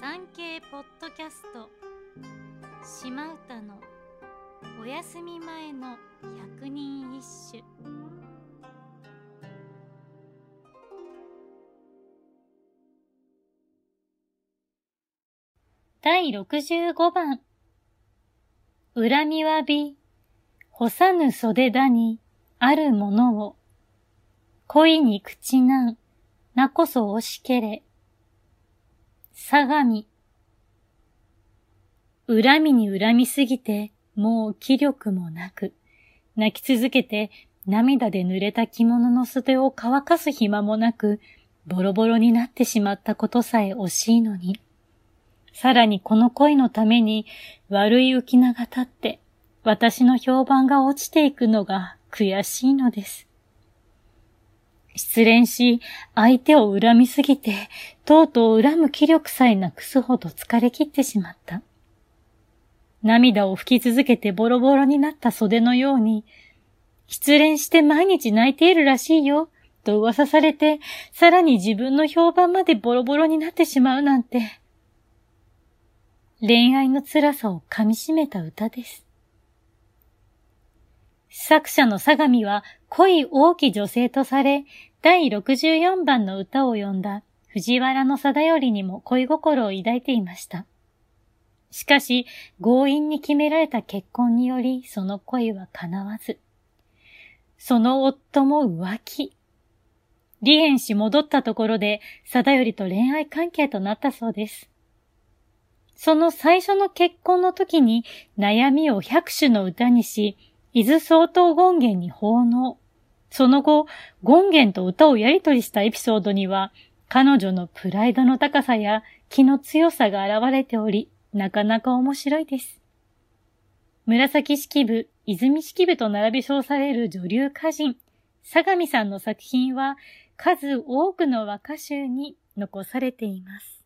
産経ポッドキャスト。島唄のお休み前の百人一首。第65番。恨みわび干さぬ袖だにあるものを。恋に口なんなこそ惜しけれ。相模。恨みに恨みすぎて、もう気力もなく、泣き続けて涙で濡れた着物の袖を乾かす暇もなく、ボロボロになってしまったことさえ惜しいのに。さらにこの恋のために悪い浮き名が立って、私の評判が落ちていくのが悔しいのです。失恋し、相手を恨みすぎて、とうとう恨む気力さえなくすほど疲れ切ってしまった。涙を吹き続けてボロボロになった袖のように、失恋して毎日泣いているらしいよ、と噂されて、さらに自分の評判までボロボロになってしまうなんて。恋愛の辛さを噛み締めた歌です。作者の相模は恋大き女性とされ、第64番の歌を詠んだ藤原の貞頼にも恋心を抱いていました。しかし、強引に決められた結婚により、その恋は叶わず。その夫も浮気。離縁し戻ったところで、貞頼と恋愛関係となったそうです。その最初の結婚の時に悩みを百種の歌にし、伊豆総統権現に奉納。その後、権現と歌をやりとりしたエピソードには、彼女のプライドの高さや気の強さが現れており、なかなか面白いです。紫式部、泉式部と並び称される女流歌人、相模さんの作品は数多くの和歌集に残されています。